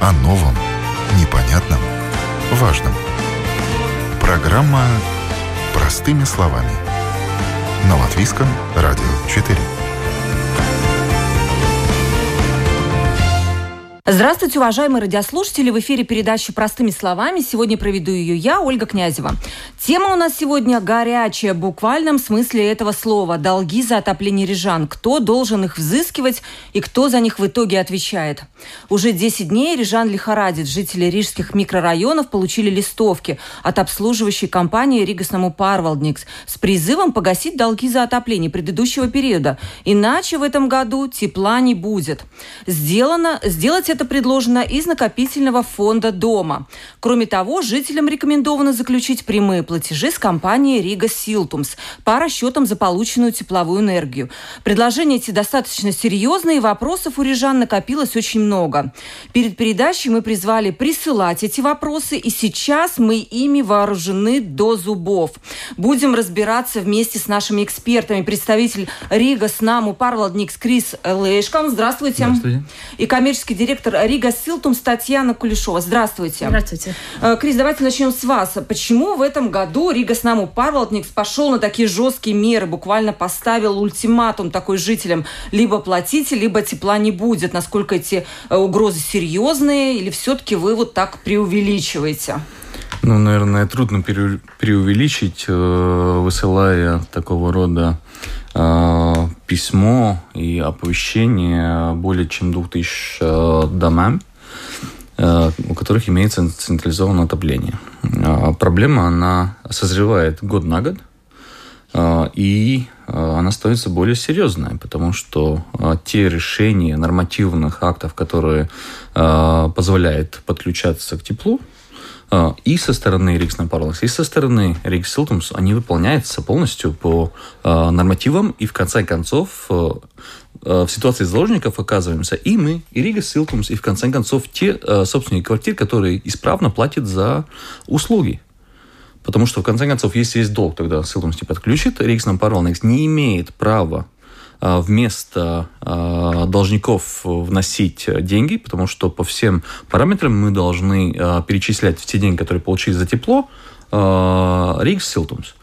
О новом, непонятном, важном. Программа «Простыми словами». На Латвийском радио 4. Здравствуйте, уважаемые радиослушатели. В эфире передачи «Простыми словами». Сегодня проведу ее я, Ольга Князева. Тема у нас сегодня горячая, в буквальном смысле этого слова. Долги за отопление рижан. Кто должен их взыскивать и кто за них в итоге отвечает? Уже 10 дней рижан лихорадит. Жители рижских микрорайонов получили листовки от обслуживающей компании Ригасному Парвалдникс с призывом погасить долги за отопление предыдущего периода. Иначе в этом году тепла не будет. Сделано, сделать это предложено из накопительного фонда дома. Кроме того, жителям рекомендовано заключить прямые платежи с компанией Рига Силтумс по расчетам за полученную тепловую энергию. Предложения эти достаточно серьезные, и вопросов у рижан накопилось очень много. Перед передачей мы призвали присылать эти вопросы, и сейчас мы ими вооружены до зубов. Будем разбираться вместе с нашими экспертами. Представитель Рига с Наму Парвалдникс Крис Лешком. Здравствуйте. Здравствуйте. И коммерческий директор Рига Силтум Татьяна Кулешова. Здравствуйте. Здравствуйте. Э, Крис, давайте начнем с вас. Почему в этом году Рига с Наму Парвалдникс пошел на такие жесткие меры, буквально поставил ультиматум такой жителям, либо платите, либо тепла не будет? Насколько эти э, угрозы серьезные, или все-таки вы вот так преувеличиваете? Ну, наверное, трудно преувеличить, э, высылая такого рода э, письмо и оповещение более чем 2000 э, домам, у которых имеется централизованное отопление. Э, проблема, она созревает год на год, э, и э, она становится более серьезной, потому что э, те решения нормативных актов, которые э, позволяют подключаться к теплу, э, и со стороны Рикс Напарлакс, и со стороны Рикс Силтумс, они выполняются полностью по э, нормативам, и в конце концов э, э, в ситуации заложников оказываемся и мы, и Рига Силтумс, и в конце концов те э, собственники квартир, которые исправно платят за услуги. Потому что, в конце концов, если есть долг, тогда Силтумс не подключит, Рикс Напарлакс не имеет права э, вместо э, должников вносить деньги, потому что по всем параметрам мы должны э, перечислять все деньги, которые получили за тепло, Рикс Силтумс.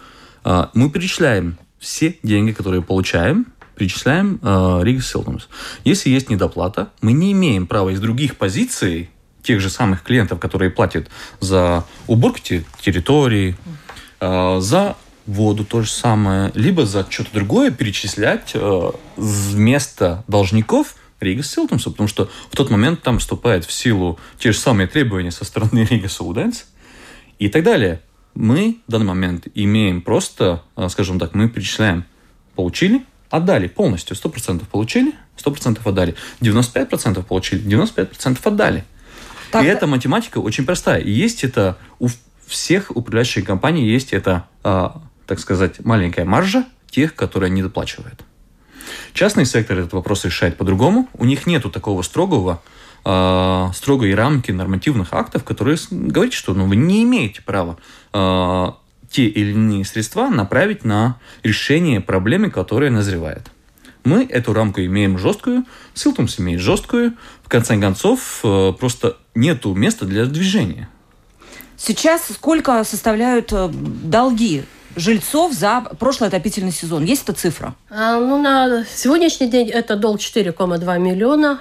Мы перечисляем все деньги, которые получаем, перечисляем Рикс Силтумс. Если есть недоплата, мы не имеем права из других позиций тех же самых клиентов, которые платят за уборку те- территории, э, за воду то же самое, либо за что-то другое перечислять э, вместо должников Рига Силтумса, потому что в тот момент там вступает в силу те же самые требования со стороны Рига Сауденс и так далее. Мы в данный момент имеем просто, э, скажем так, мы перечисляем, получили, отдали полностью, 100% получили, 100% отдали, 95% получили, 95% отдали. Так, и эта математика очень простая. И есть это у всех управляющих компаний есть это, э, так сказать, маленькая маржа тех, которые не доплачивают. Частный сектор этот вопрос решает по-другому. У них нету такого строгого, э, строгой рамки нормативных актов, которые говорят, что ну, вы не имеете права э, те или иные средства направить на решение проблемы, которая назревает. Мы эту рамку имеем жесткую, Силтумс имеет жесткую. В конце концов, э, просто нету места для движения. Сейчас сколько составляют э, долги жильцов за прошлый отопительный сезон? Есть эта цифра? А, ну, на сегодняшний день это долг 4,2 миллиона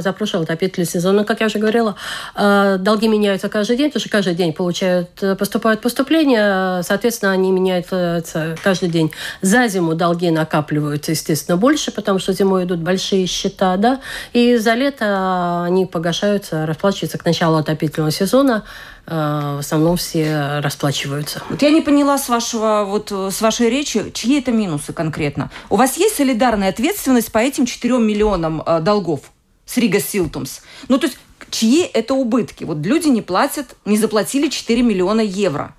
за прошлый отопительный сезон. Но, как я уже говорила, а, долги меняются каждый день, потому что каждый день получают, э, поступают поступления, соответственно, они меняются каждый день. За зиму долги накапливаются, естественно, больше, потому что зимой идут большие счета, да, и за лето они погашаются, расплачиваются к началу отопительного сезона. В основном все расплачиваются. Вот я не поняла с вашего вот э, с вашей речи, чьи это минусы конкретно. У вас есть солидарная ответственность по этим 4 миллионам э, долгов с Рига Силтумс? Ну, то есть, чьи это убытки? Вот люди не платят, не заплатили 4 миллиона евро.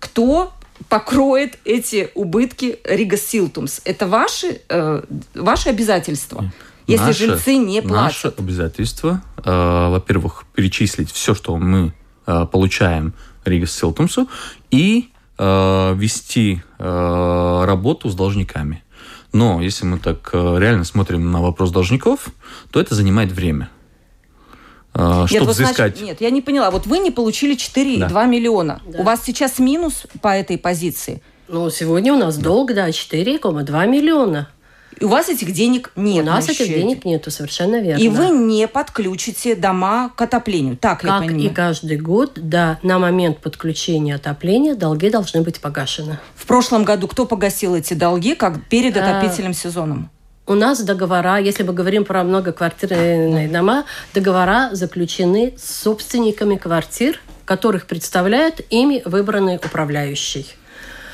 Кто покроет эти убытки Рига Силтумс? Это ваши, э, ваши обязательства? Если Наше- жильцы не Наше платят. обязательство, э, во-первых, перечислить все, что мы э, получаем Рига Силтумсу, и э, вести э, работу с должниками. Но если мы так э, реально смотрим на вопрос должников, то это занимает время. Э, чтобы вот, взыскать. Значит, нет, я не поняла. Вот вы не получили 4,2 да. миллиона. Да. У вас сейчас минус по этой позиции? Ну, сегодня у нас да. долг, да, 4,2 миллиона. У вас этих денег нет. У нас этих денег нету, совершенно верно. И вы не подключите дома к отоплению. Так как я понимаю. и каждый год, да, на момент подключения отопления долги должны быть погашены. В прошлом году кто погасил эти долги, как перед а, отопительным а, сезоном? У нас договора, если мы говорим про многоквартирные дома, договора заключены с собственниками квартир, которых представляет ими выбранный управляющий.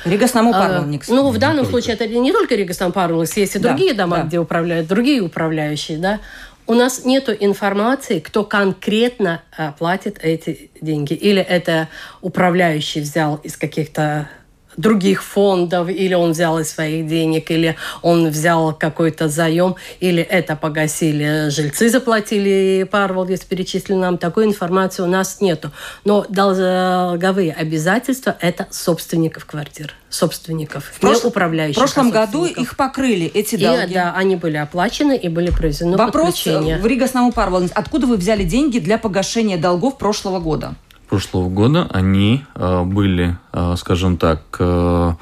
Rīgas namu pārvaldnieks. А, ну, в данном случае это не только Rīgas namu pārvaldnieks, есть и да, другие дома, да. где управляют, другие управляющие, да. У нас нет информации, кто конкретно а, платит эти деньги. Или это управляющий взял из каких-то других фондов, или он взял из своих денег, или он взял какой-то заем, или это погасили, жильцы заплатили, Парвол здесь перечислил нам, такой информации у нас нету. Но долговые обязательства – это собственников квартир, собственников, в прош... не управляющих. В прошлом году их покрыли, эти долги. И, да, они были оплачены и были произведены Вопрос подключение. в Рига Парвол. Откуда вы взяли деньги для погашения долгов прошлого года? Прошлого года, они э, были, э, скажем так, э,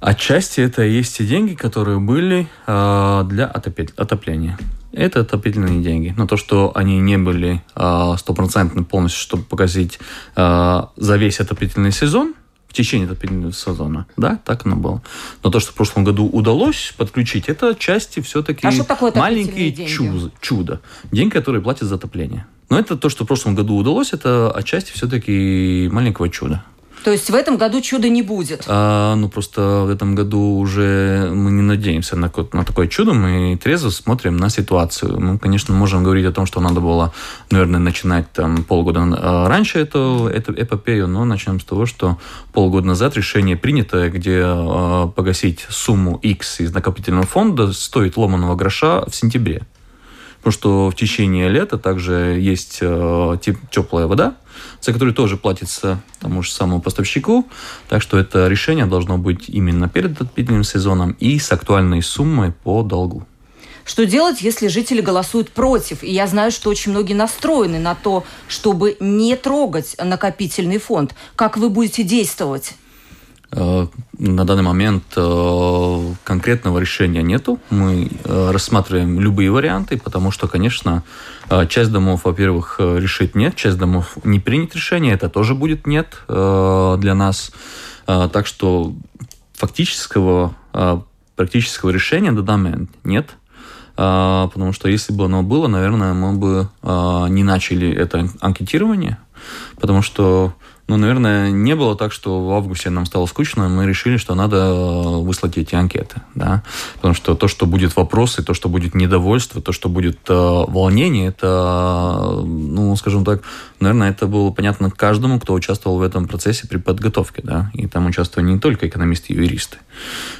отчасти это есть те деньги, которые были для отопления. Это отопительные деньги. Но то, что они не были стопроцентно полностью, чтобы погасить за весь отопительный сезон, в течение отопительного сезона. Да, так оно было. Но то, что в прошлом году удалось подключить, это части все-таки а маленькие чудо, чудо. Деньги, которые платят за отопление. Но это то, что в прошлом году удалось, это отчасти все-таки маленького чуда. То есть в этом году чуда не будет? А, ну, просто в этом году уже мы не надеемся на, на такое чудо, мы трезво смотрим на ситуацию. Мы, конечно, можем говорить о том, что надо было, наверное, начинать там полгода а, раньше эту, эту эпопею, но начнем с того, что полгода назад решение принято, где э, погасить сумму X из накопительного фонда стоит ломаного гроша в сентябре. Потому что в течение лета также есть э, теплая вода, за которую тоже платится тому же самому поставщику. Так что это решение должно быть именно перед отопительным сезоном и с актуальной суммой по долгу. Что делать, если жители голосуют против? И я знаю, что очень многие настроены на то, чтобы не трогать накопительный фонд. Как вы будете действовать? Э, на данный момент э, конкретного решения нету. Мы э, рассматриваем любые варианты, потому что, конечно, часть домов, во-первых, решить нет, часть домов не принять решение, это тоже будет нет для нас. Так что фактического, практического решения на данный момент нет. Потому что если бы оно было, наверное, мы бы не начали это анкетирование, потому что ну, наверное, не было так, что в августе нам стало скучно, мы решили, что надо э, выслать эти анкеты, да, потому что то, что будет вопросы, то, что будет недовольство, то, что будет э, волнение, это, ну, скажем так, наверное, это было понятно каждому, кто участвовал в этом процессе при подготовке, да, и там участвовали не только экономисты и юристы,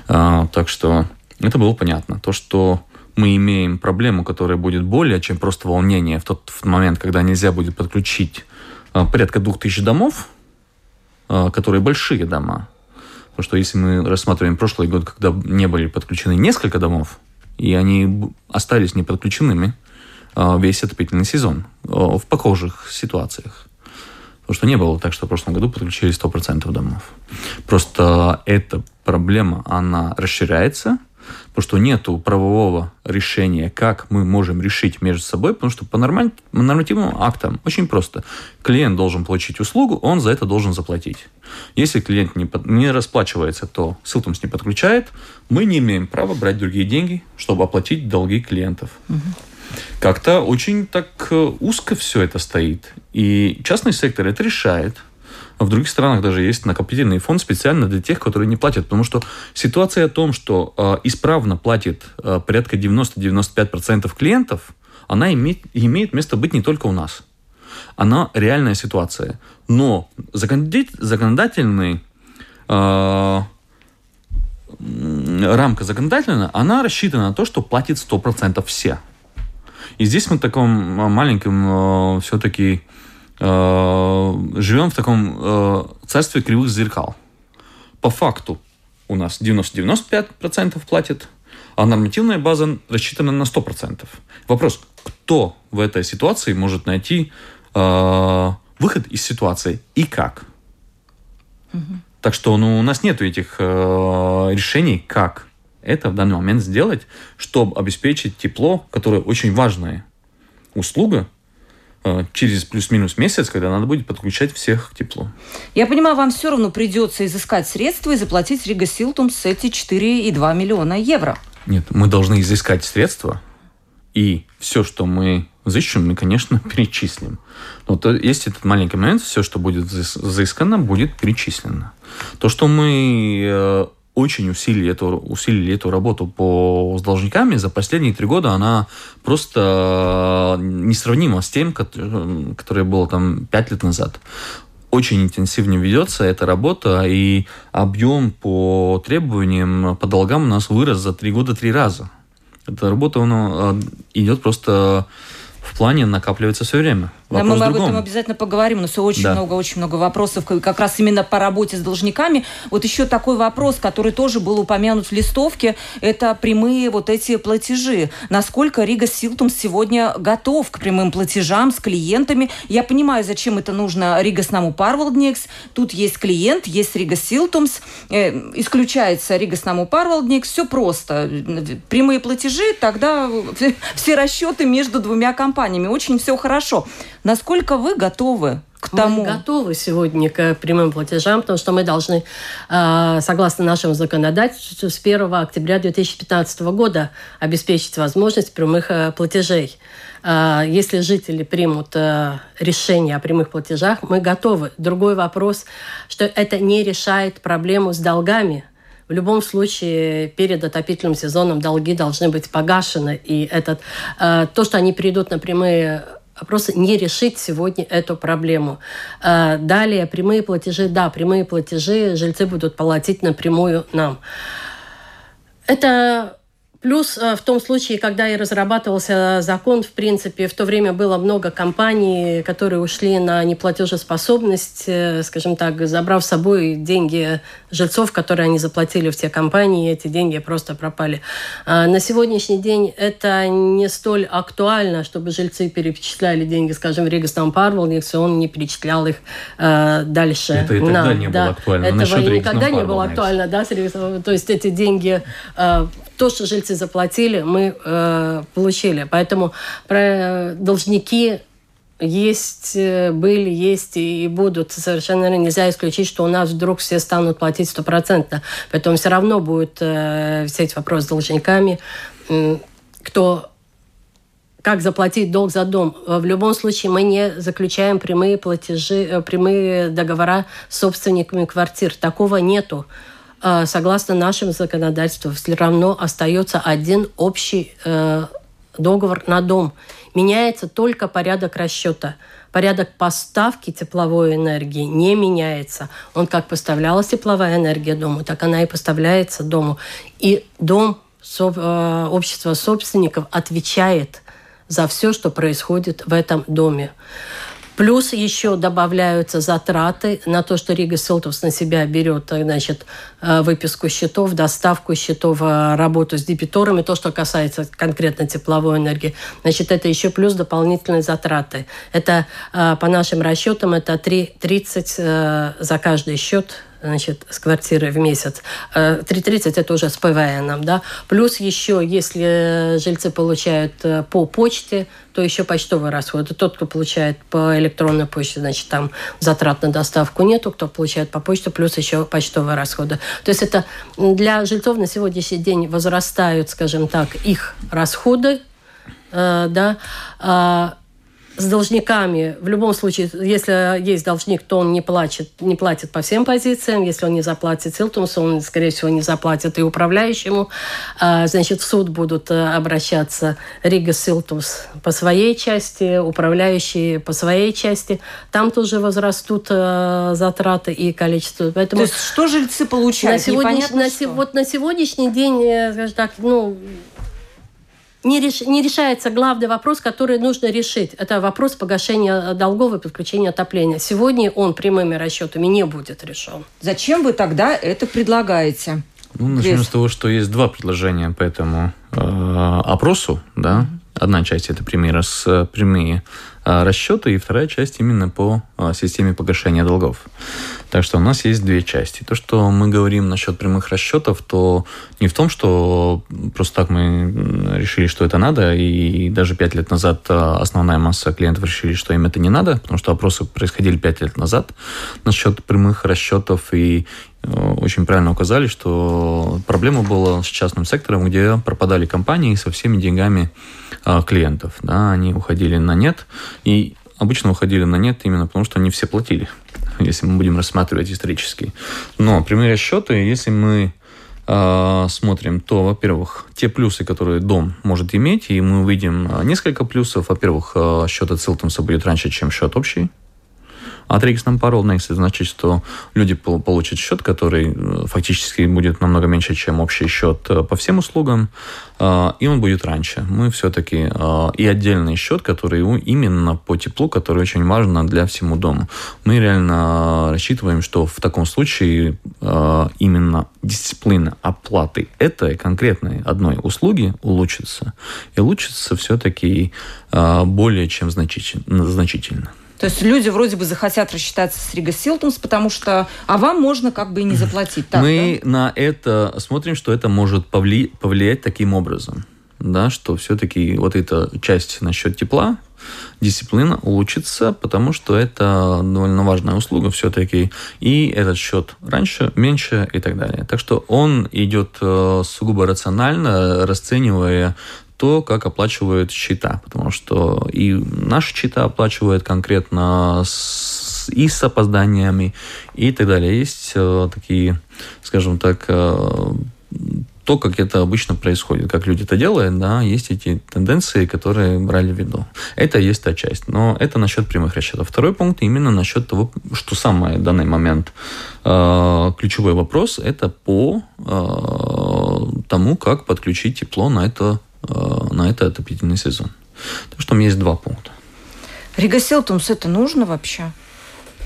а, так что это было понятно. То, что мы имеем проблему, которая будет более чем просто волнение в тот момент, когда нельзя будет подключить э, порядка двух тысяч домов, которые большие дома. Потому что если мы рассматриваем прошлый год, когда не были подключены несколько домов, и они остались неподключенными а, весь отопительный сезон а, в похожих ситуациях. Потому что не было так, что в прошлом году подключили 100% домов. Просто эта проблема, она расширяется – потому что нету правового решения, как мы можем решить между собой, потому что по нормативным актам очень просто. Клиент должен получить услугу, он за это должен заплатить. Если клиент не, под, не расплачивается, то Силтумс не подключает, мы не имеем права брать другие деньги, чтобы оплатить долги клиентов. Угу. Как-то очень так э, узко все это стоит. И частный сектор это решает – в других странах даже есть накопительный фонд специально для тех, которые не платят. Потому что ситуация о том, что э, исправно платит э, порядка 90-95% клиентов, она имеет, имеет место быть не только у нас. Она реальная ситуация. Но законодательный э, рамка законодательная, она рассчитана на то, что платит 100% все. И здесь мы в таком маленьком э, все-таки живем в таком э, царстве кривых зеркал. По факту у нас 90-95% платит, а нормативная база рассчитана на 100%. Вопрос, кто в этой ситуации может найти э, выход из ситуации и как. Угу. Так что ну, у нас нет этих э, решений, как это в данный момент сделать, чтобы обеспечить тепло, которое очень важная услуга э, через плюс-минус месяц, когда надо будет подключать всех к теплу. Я понимаю, вам все равно придется изыскать средства и заплатить Рига Силтумс эти 4,2 миллиона евро. Нет, мы должны изыскать средства, и все, что мы взыщем, мы, конечно, перечислим. Но то, есть этот маленький момент, все, что будет взыскано, будет перечислено. То, что мы э, очень усилили эту, усилили эту работу по, с должниками за последние три года, она просто э, несравнима с тем, которое было там пять лет назад. Очень интенсивно ведется эта работа, и объем по требованиям, по долгам у нас вырос за три года три раза. Эта работа она, идет просто в плане накапливается все время. Вопрос да, мы об этом обязательно поговорим. У нас очень да. много, очень много вопросов как раз именно по работе с должниками. Вот еще такой вопрос, который тоже был упомянут в листовке, это прямые вот эти платежи. Насколько Рига Силтум сегодня готов к прямым платежам с клиентами? Я понимаю, зачем это нужно Рига Снаму Парвалдникс. Тут есть клиент, есть Рига Силтумс. Э, исключается Рига Снаму Парвалдникс. Все просто. Прямые платежи, тогда все расчеты между двумя компаниями. Очень все хорошо. Насколько вы готовы к тому? Мы готовы сегодня к прямым платежам, потому что мы должны, а, согласно нашему законодательству, с 1 октября 2015 года обеспечить возможность прямых а, платежей. А, если жители примут решение о прямых платежах, мы готовы. Другой вопрос, что это не решает проблему с долгами. В любом случае, перед отопительным сезоном долги должны быть погашены. И этот, то, что они придут на прямые просто не решить сегодня эту проблему. А, далее, прямые платежи. Да, прямые платежи жильцы будут платить напрямую нам. Это Плюс э, в том случае, когда и разрабатывался закон, в принципе, в то время было много компаний, которые ушли на неплатежеспособность, э, скажем так, забрав с собой деньги жильцов, которые они заплатили в те компании, эти деньги просто пропали. А на сегодняшний день это не столь актуально, чтобы жильцы перечисляли деньги, скажем, в Ригастам Парвелникс, и он не перечислял их э, дальше. Это и тогда на, не да, было актуально. Этого никогда не было актуально, да, то есть эти деньги то, что жильцы заплатили, мы э, получили. Поэтому про должники есть, э, были, есть и будут. Совершенно нельзя исключить, что у нас вдруг все станут платить стопроцентно. Поэтому все равно будет э, висеть вопрос с должниками, э, кто как заплатить долг за дом. В любом случае мы не заключаем прямые платежи, э, прямые договора с собственниками квартир. Такого нету. Э, согласно нашему законодательству, все равно остается один общий э, договор на дом. Меняется только порядок расчета. Порядок поставки тепловой энергии не меняется. Он как поставлялась тепловая энергия дому, так она и поставляется дому. И дом, э, общество собственников отвечает за все, что происходит в этом доме. Плюс еще добавляются затраты на то, что Рига Селтовс на себя берет значит, э, выписку счетов, доставку счетов, э, работу с дебиторами, то, что касается конкретно тепловой энергии. Значит, это еще плюс дополнительные затраты. Это э, по нашим расчетам это 3, 30 за каждый счет значит, с квартиры в месяц. 3,30 это уже с ПВН, да. Плюс еще, если жильцы получают по почте, то еще почтовые расходы. Тот, кто получает по электронной почте, значит, там затрат на доставку нету, кто получает по почте, плюс еще почтовые расходы. То есть это для жильцов на сегодняшний день возрастают, скажем так, их расходы, э, да, а с должниками, в любом случае, если есть должник, то он не платит, не платит по всем позициям. Если он не заплатит Силтумсу, он, скорее всего, не заплатит и управляющему. А, значит, в суд будут э, обращаться Рига Силтумс по своей части, управляющие по своей части. Там тоже возрастут э, затраты и количество. Поэтому То есть что жильцы получают? На, сегодняш... на, что? вот на сегодняшний день, э, скажем так, ну, не, реш, не решается главный вопрос, который нужно решить. Это вопрос погашения долгов и подключения отопления. Сегодня он прямыми расчетами не будет решен. Зачем вы тогда это предлагаете? Ну, начнем Здесь. с того, что есть два предложения по этому э, опросу, да. Одна часть это прямые, рас, прямые расчеты, и вторая часть именно по а, системе погашения долгов. Так что у нас есть две части. То, что мы говорим насчет прямых расчетов, то не в том, что просто так мы решили, что это надо, и даже пять лет назад а, основная масса клиентов решили, что им это не надо, потому что опросы происходили пять лет назад насчет прямых расчетов, и очень правильно указали, что проблема была с частным сектором, где пропадали компании со всеми деньгами клиентов. Да, они уходили на нет, и обычно уходили на нет именно потому, что они все платили, если мы будем рассматривать исторически. Но прямые расчеты, если мы э, смотрим, то, во-первых, те плюсы, которые дом может иметь, и мы увидим несколько плюсов. Во-первых, счет от Силтонса будет раньше, чем счет общий от Рейксном Паролнекс. Это значит, что люди получат счет, который э, фактически будет намного меньше, чем общий счет э, по всем услугам, э, и он будет раньше. Мы все-таки и отдельный счет, который именно по теплу, который очень важно для всему дому. Мы реально рассчитываем, что в таком случае именно дисциплина оплаты этой конкретной одной услуги улучшится. И улучшится все-таки более чем значительно. То есть люди вроде бы захотят рассчитаться с Рига Силтумс, потому что, а вам можно как бы и не заплатить. Так, Мы да? на это смотрим, что это может повли... повлиять таким образом, да, что все-таки вот эта часть насчет тепла, дисциплина улучшится, потому что это довольно важная услуга все-таки, и этот счет раньше, меньше и так далее. Так что он идет э, сугубо рационально, расценивая то, как оплачивают счета, потому что и наши счета оплачивают конкретно с, и с опозданиями и так далее. Есть э, такие, скажем так, э, то, как это обычно происходит, как люди это делают, да, есть эти тенденции, которые брали в виду. Это есть та часть, но это насчет прямых расчетов. Второй пункт именно насчет того, что самый данный момент э, ключевой вопрос, это по э, тому, как подключить тепло на это на это отопительный сезон. Так что там есть два пункта. Рига Селтумс это нужно вообще?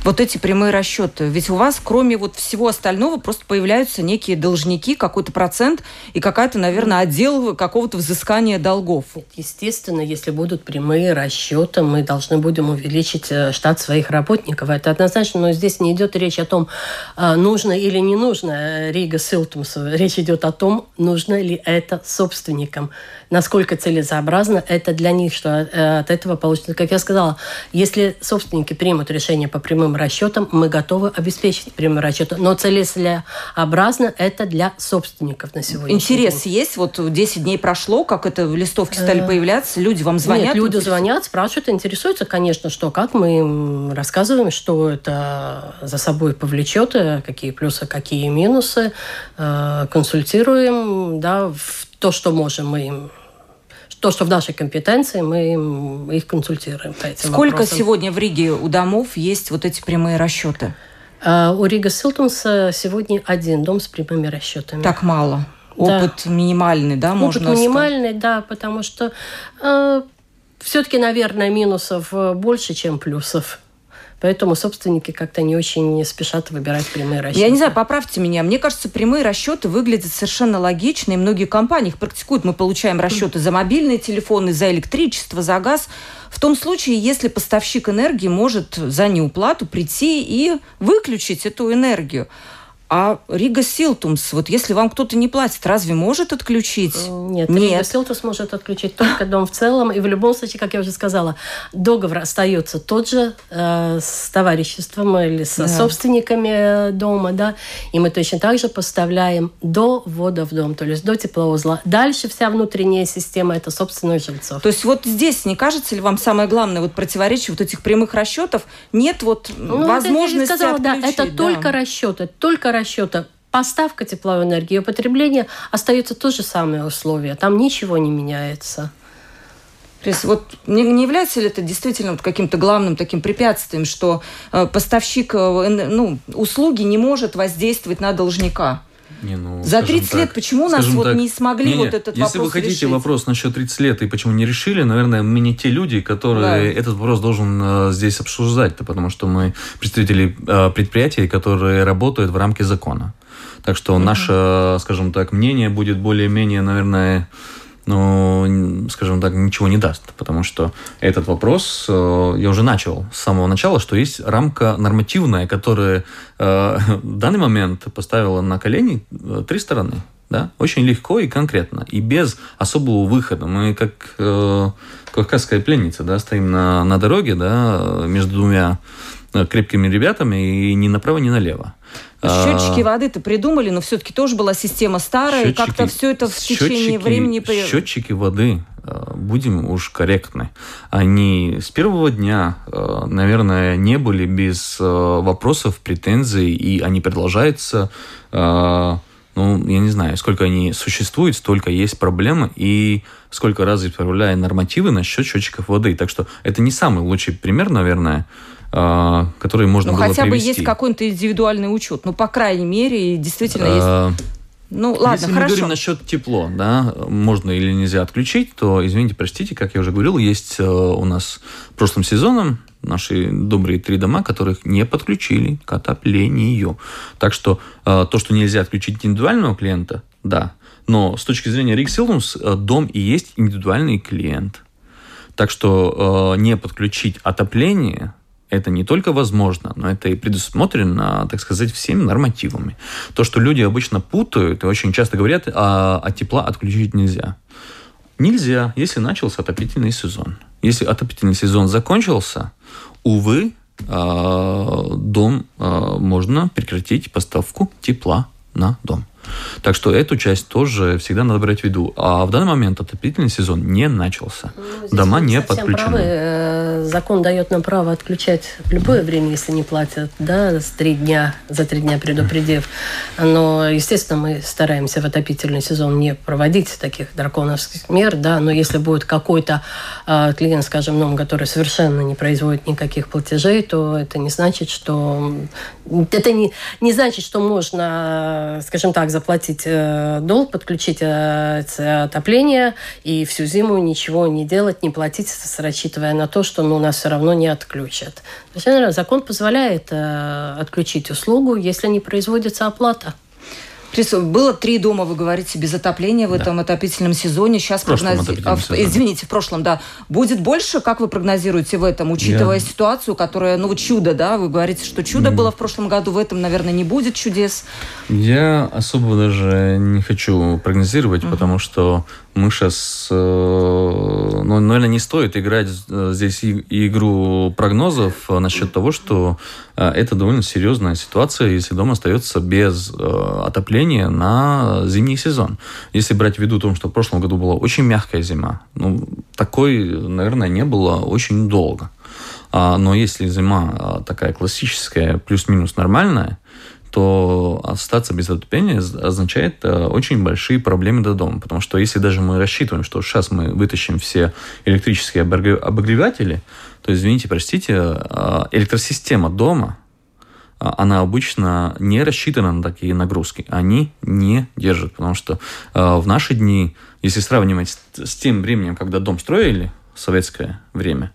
вот эти прямые расчеты? Ведь у вас, кроме вот всего остального, просто появляются некие должники, какой-то процент и какая-то, наверное, отдел какого-то взыскания долгов. Естественно, если будут прямые расчеты, мы должны будем увеличить э, штат своих работников. Это однозначно, но здесь не идет речь о том, э, нужно или не нужно э, Рига Силтумс. Речь идет о том, нужно ли это собственникам, насколько целесообразно это для них, что от этого получится. Как я сказала, если собственники примут решение по прямым расчетам мы готовы обеспечить прямые расчеты. Но целесообразно это для собственников на сегодня. Интерес день. есть? Вот 10 дней прошло, как это в листовке стали э, появляться, люди вам звонят? Нет, люди звонят, спрашивают, интересуются, конечно, что, как мы им рассказываем, что это за собой повлечет, э, какие плюсы, какие минусы, э, консультируем, да, в то, что можем мы им то, что в нашей компетенции, мы их консультируем по этим Сколько вопросам. сегодня в Риге у домов есть вот эти прямые расчеты? А, у Рига Силтунса сегодня один дом с прямыми расчетами. Так мало. Опыт да. минимальный, да, Опыт можно Опыт минимальный, сказать? да, потому что э, все-таки, наверное, минусов больше, чем плюсов. Поэтому собственники как-то не очень спешат выбирать прямые расчеты. Я не знаю, поправьте меня. Мне кажется, прямые расчеты выглядят совершенно логично, и многие компании их практикуют. Мы получаем расчеты за мобильные телефоны, за электричество, за газ. В том случае, если поставщик энергии может за неуплату прийти и выключить эту энергию. А Рига Силтумс, вот если вам кто-то не платит, разве может отключить? Нет, Нет. Рига Силтумс может отключить только дом в целом. И в любом случае, как я уже сказала, договор остается тот же э, с товариществом или со да. собственниками дома, да, и мы точно так же поставляем до ввода в дом, то есть до теплоузла. Дальше вся внутренняя система – это собственных жильцов. То есть вот здесь, не кажется ли вам самое главное вот противоречие вот этих прямых расчетов? Нет вот ну, возможности сказала, отключить. Да, это да. только расчеты, только расчета поставка тепловой энергии и потребление остаются то же самые условия. Там ничего не меняется. То есть вот не, не является ли это действительно вот каким-то главным таким препятствием, что э, поставщик э, ну, услуги не может воздействовать на должника? Не, ну, За 30 так, лет почему нас вот так, не смогли не, не, вот этот если вопрос Если вы хотите решить? вопрос насчет 30 лет и почему не решили, наверное, мы не те люди, которые да. этот вопрос должен э, здесь обсуждать, потому что мы представители э, предприятий, которые работают в рамке закона. Так что mm-hmm. наше, скажем так, мнение будет более-менее, наверное, но, скажем так, ничего не даст, потому что этот вопрос э, я уже начал с самого начала, что есть рамка нормативная, которая э, в данный момент поставила на колени э, три стороны. Да? Очень легко и конкретно, и без особого выхода. Мы как э, кавказская пленница да, стоим на, на дороге да, между двумя крепкими ребятами и ни направо, ни налево. Счетчики а, воды-то придумали, но все-таки тоже была система старая, счетчики, и как-то все это в течение времени... Счетчики воды, э, будем уж корректны, они с первого дня, э, наверное, не были без э, вопросов, претензий, и они продолжаются. Ну, я не знаю, сколько они существуют, столько есть проблемы, и сколько раз исправляя нормативы насчет счетчиков воды. Так что это не самый лучший пример, наверное, которые можно ну, было хотя привести. бы есть какой-то индивидуальный учет. Ну, по крайней мере, действительно а, есть... Ну, ладно, Если хорошо. мы говорим насчет тепло, да, можно или нельзя отключить, то, извините, простите, как я уже говорил, есть э, у нас прошлым сезоном наши добрые три дома, которых не подключили к отоплению. Так что э, то, что нельзя отключить индивидуального клиента, да, но с точки зрения Риксилдумс, э, дом и есть индивидуальный клиент. Так что не подключить отопление это не только возможно, но это и предусмотрено, так сказать, всеми нормативами. То, что люди обычно путают и очень часто говорят, а от тепла отключить нельзя. Нельзя, если начался отопительный сезон. Если отопительный сезон закончился, увы, а, дом а, можно прекратить поставку тепла на дом. Так что эту часть тоже всегда надо брать в виду. А в данный момент отопительный сезон не начался. Ну, Дома не подключены. Правы. Э, закон дает нам право отключать в любое время, если не платят, да, с три дня, за три дня предупредив. Но, естественно, мы стараемся в отопительный сезон не проводить таких драконовских мер, да, но если будет какой-то э, клиент, скажем, нам, который совершенно не производит никаких платежей, то это не значит, что это не, не значит, что можно, скажем так, заплатить э, долг, подключить э, отопление и всю зиму ничего не делать, не платить, рассчитывая на то, что ну, нас все равно не отключат. Закон позволяет э, отключить услугу, если не производится оплата. Было три дома, вы говорите, без отопления в да. этом отопительном сезоне. Сейчас прогнози... а, Извините, в прошлом, да. Будет больше, как вы прогнозируете в этом, учитывая Я... ситуацию, которая, ну чудо, да, вы говорите, что чудо mm. было в прошлом году, в этом, наверное, не будет чудес. Я особо даже не хочу прогнозировать, mm. потому что мы сейчас, э, ну, наверное, не стоит играть э, здесь игру прогнозов э, насчет того, что это довольно серьезная ситуация, если дом остается без отопления на зимний сезон. Если брать в виду том, что в прошлом году была очень мягкая зима, ну, такой, наверное, не было очень долго. А, но если зима такая классическая, плюс-минус нормальная, то остаться без отопления означает э, очень большие проблемы до дома. Потому что если даже мы рассчитываем, что сейчас мы вытащим все электрические обогреватели, то, извините, простите, э, электросистема дома, э, она обычно не рассчитана на такие нагрузки. Они не держат, потому что в наши дни, если сравнивать с тем временем, когда дом строили, советское время,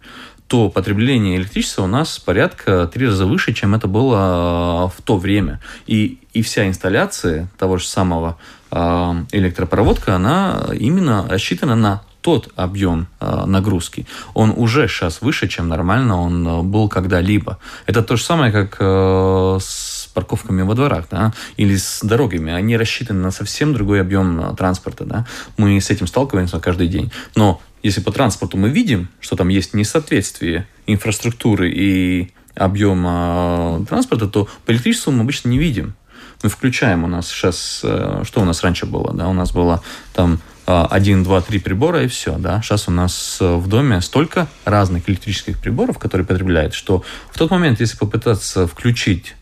то потребление электричества у нас порядка три раза выше, чем это было а, в то время. И, и вся инсталляция того же самого э, электропроводка, она именно рассчитана на тот объем э, нагрузки. Он уже сейчас выше, чем нормально он был когда-либо. Это то же самое, как с парковками во дворах, да, или с дорогами. Они рассчитаны на совсем другой объем транспорта, да. Мы с этим сталкиваемся каждый день. Но если по транспорту мы видим, что там есть несоответствие инфраструктуры и объема транспорта, то по электричеству мы обычно не видим. Мы включаем у нас сейчас, э, что у нас раньше было, да, у нас было там э, один, два, три прибора и все, да. Сейчас у нас э, в доме столько разных электрических приборов, которые потребляют, что в тот момент, если попытаться включить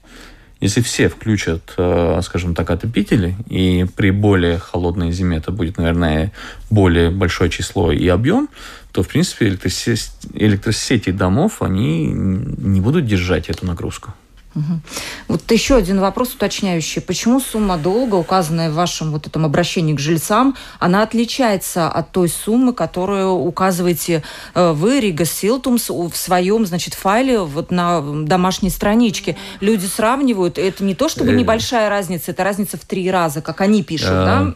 если все включат, э, скажем так, отопители, и при более холодной зиме это будет, наверное, более большое число и объем, то, в принципе, электросети, домов, они не будут держать эту нагрузку. Угу. Вот еще один вопрос уточняющий. Почему сумма долга, указанная в вашем вот этом обращении к жильцам, она отличается от той суммы, которую указываете э, вы, Рига Силтумс, в своем, значит, файле вот на домашней страничке? Люди сравнивают, это не то чтобы э. небольшая разница, это разница в три раза, как они пишут, да?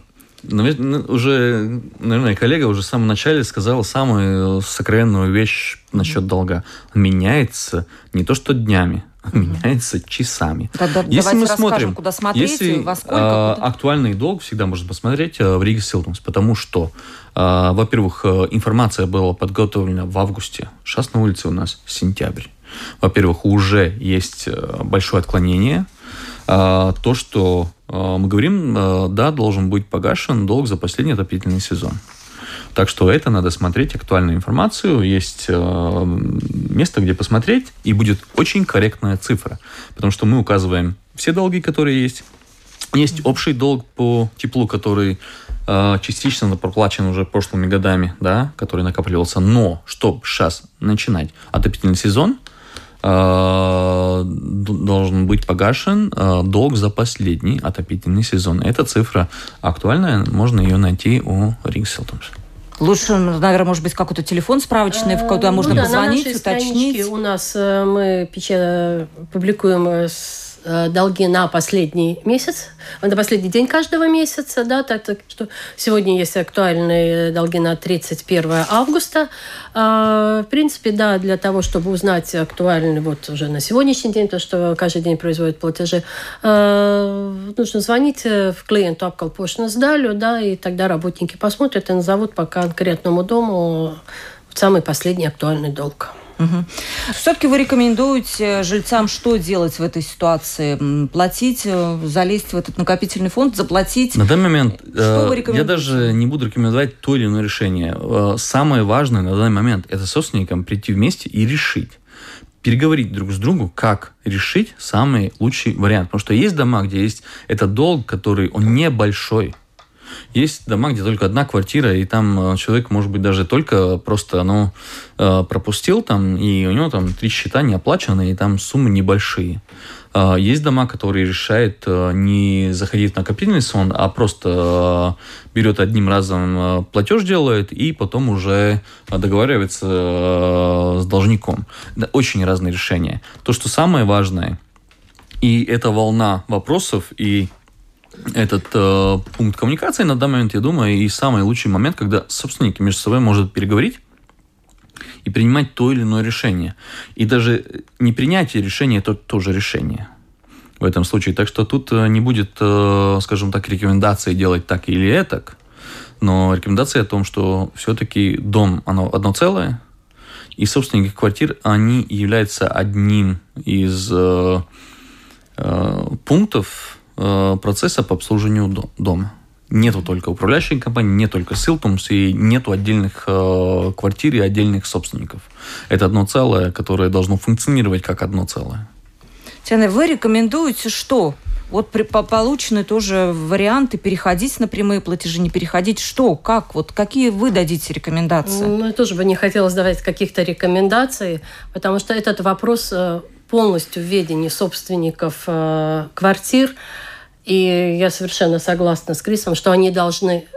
наверное, уже, наверное, коллега уже в самом начале сказал самую сокровенную вещь насчет долга. Он меняется не то что днями, меняется часами. Тогда если мы смотрим, куда смотреть, если во сколько, куда? актуальный долг всегда можно посмотреть в Риге Силтумс, потому что, во-первых, информация была подготовлена в августе. Сейчас на улице у нас сентябрь. Во-первых, уже есть большое отклонение. То, что мы говорим, да, должен быть погашен долг за последний отопительный сезон. Так что это надо смотреть, актуальную информацию. Есть э, место, где посмотреть, и будет очень корректная цифра. Потому что мы указываем все долги, которые есть. Есть общий долг по теплу, который э, частично проплачен уже прошлыми годами, да, который накапливался. Но, чтобы сейчас начинать отопительный сезон, э, должен быть погашен долг за последний отопительный сезон. Эта цифра актуальная, можно ее найти у Рингселтомс. Лучше, наверное, может быть, какой-то телефон справочный, куда можно ну, да, позвонить, на уточнить. У нас э, мы печатаем, публикуем Э, долги на последний месяц, на последний день каждого месяца, да, так, так что сегодня есть актуальные долги на 31 августа. А, в принципе, да, для того, чтобы узнать актуальный вот уже на сегодняшний день, то, что каждый день производят платежи, а, нужно звонить в клиенту Апкалпошну сдалю, да, и тогда работники посмотрят и назовут по конкретному дому самый последний актуальный долг. Угу. Все-таки вы рекомендуете жильцам что делать в этой ситуации? Платить, э, залезть в этот накопительный фонд, заплатить? На данный момент что вы э, я даже не буду рекомендовать то или иное решение. Э, самое важное на данный момент – это собственникам прийти вместе и решить переговорить друг с другом, как решить самый лучший вариант. Потому что есть дома, где есть этот долг, который он небольшой, есть дома, где только одна квартира, и там э, человек, может быть, даже только просто ну, э, пропустил там, и у него там три счета не оплачены, и там суммы небольшие. Э, есть дома, которые решают не заходить в накопительный сон, а просто берет одним разом платеж делает и потом уже договаривается с должником. Очень разные решения. То, что самое важное, и эта волна вопросов и этот э, пункт коммуникации на данный момент, я думаю, и самый лучший момент, когда собственники между собой могут переговорить и принимать то или иное решение. И даже не принятие решения – это тоже решение в этом случае. Так что тут э, не будет, э, скажем так, рекомендации делать так или этак, но рекомендация о том, что все-таки дом, оно одно целое, и собственники квартир, они являются одним из э, э, пунктов, процесса по обслуживанию дома. Нету только управляющей компании, не только Силтумс и нету отдельных э, квартир и отдельных собственников. Это одно целое, которое должно функционировать как одно целое. Татьяна, вы рекомендуете что? Вот при, по, получены тоже варианты переходить на прямые платежи, не переходить. Что, как, вот какие вы дадите рекомендации? Ну, я тоже бы не хотела давать каких-то рекомендаций, потому что этот вопрос э, полностью в ведении собственников э, квартир. И я совершенно согласна с Крисом, что они должны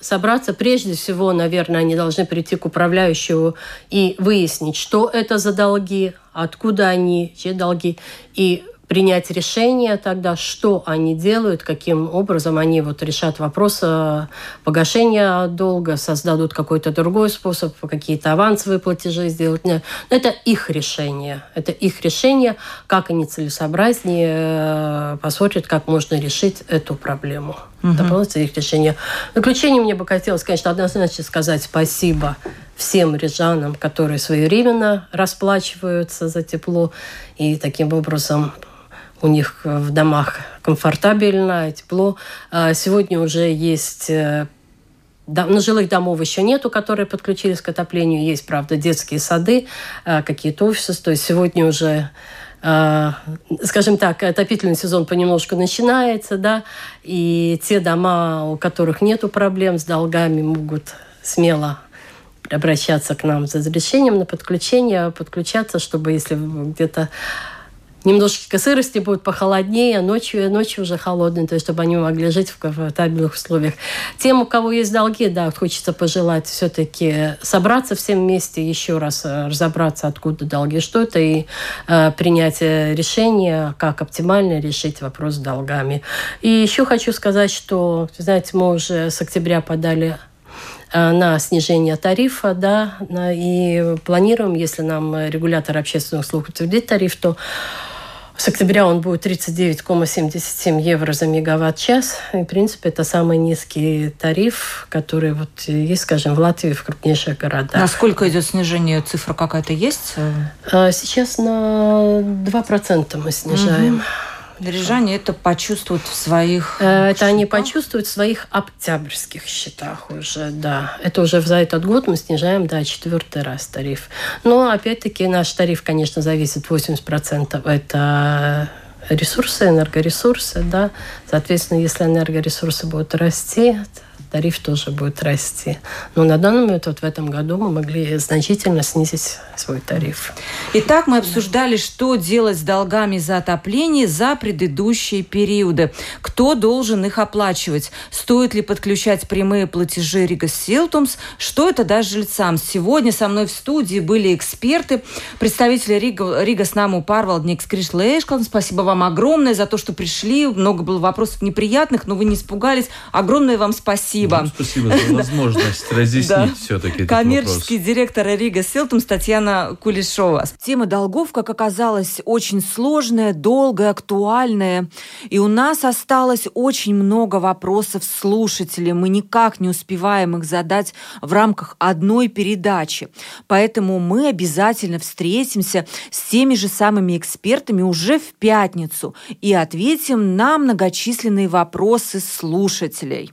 собраться. Прежде всего, наверное, они должны прийти к управляющему и выяснить, что это за долги, откуда они, чьи долги, и принять решение тогда, что они делают, каким образом они вот решат вопрос э, погашения долга, создадут какой-то другой способ, какие-то авансовые платежи сделать. Это их решение. Это их решение, как они целесообразнее э, посмотрят, как можно решить эту проблему. Угу. Это их решение. В заключение мне бы хотелось, конечно, однозначно сказать спасибо всем рижанам, которые своевременно расплачиваются за тепло и таким образом у них в домах комфортабельно, тепло. А сегодня уже есть э, но жилых домов еще нету, которые подключились к отоплению. Есть, правда, детские сады, э, какие-то офисы. То есть сегодня уже э, скажем так, отопительный сезон понемножку начинается, да, и те дома, у которых нету проблем с долгами, могут смело обращаться к нам за разрешением на подключение, подключаться, чтобы если где-то немножечко сырости будет похолоднее, а ночью, ночью уже холодно, то есть чтобы они могли жить в комфортабельных условиях. Тем, у кого есть долги, да, хочется пожелать все-таки собраться всем вместе, еще раз э, разобраться, откуда долги, что это, и э, принять решение, как оптимально решить вопрос с долгами. И еще хочу сказать, что, знаете, мы уже с октября подали Э, на снижение тарифа, да, и планируем, если нам регулятор общественных услуг утвердит тариф, то с октября он будет 39,77 евро за мегаватт-час. И, в принципе, это самый низкий тариф, который вот есть, скажем, в Латвии, в крупнейших городах. Насколько идет снижение? Цифра какая-то есть? Э, сейчас на 2% мы снижаем. Угу. Рижане это почувствуют в своих э, Это счетах? они почувствуют в своих октябрьских счетах уже, да. Это уже за этот год мы снижаем, да, четвертый раз тариф. Но, опять-таки, наш тариф, конечно, зависит 80% это ресурсы, энергоресурсы, да. Соответственно, если энергоресурсы будут расти, тариф тоже будет расти. Но на данный момент, вот в этом году, мы могли значительно снизить свой тариф. Итак, мы обсуждали, что делать с долгами за отопление за предыдущие периоды. Кто должен их оплачивать? Стоит ли подключать прямые платежи Rīgas Siltums? Что это даст жильцам? Сегодня со мной в студии были эксперты, представители Рига, Rīgas namu pārvaldnieks. Спасибо вам огромное за то, что пришли. Много было вопросов неприятных, но вы не испугались. Огромное вам спасибо спасибо. Ну, спасибо за возможность разъяснить все-таки Коммерческий директор Rīgas Siltums Татьяна Кулешова. Тема долгов, как оказалось, очень сложная, долгая, актуальная. И у нас осталось очень много вопросов слушателей. Мы никак не успеваем их задать в рамках одной передачи. Поэтому мы обязательно встретимся с теми же самыми экспертами уже в пятницу и ответим на многочисленные вопросы слушателей.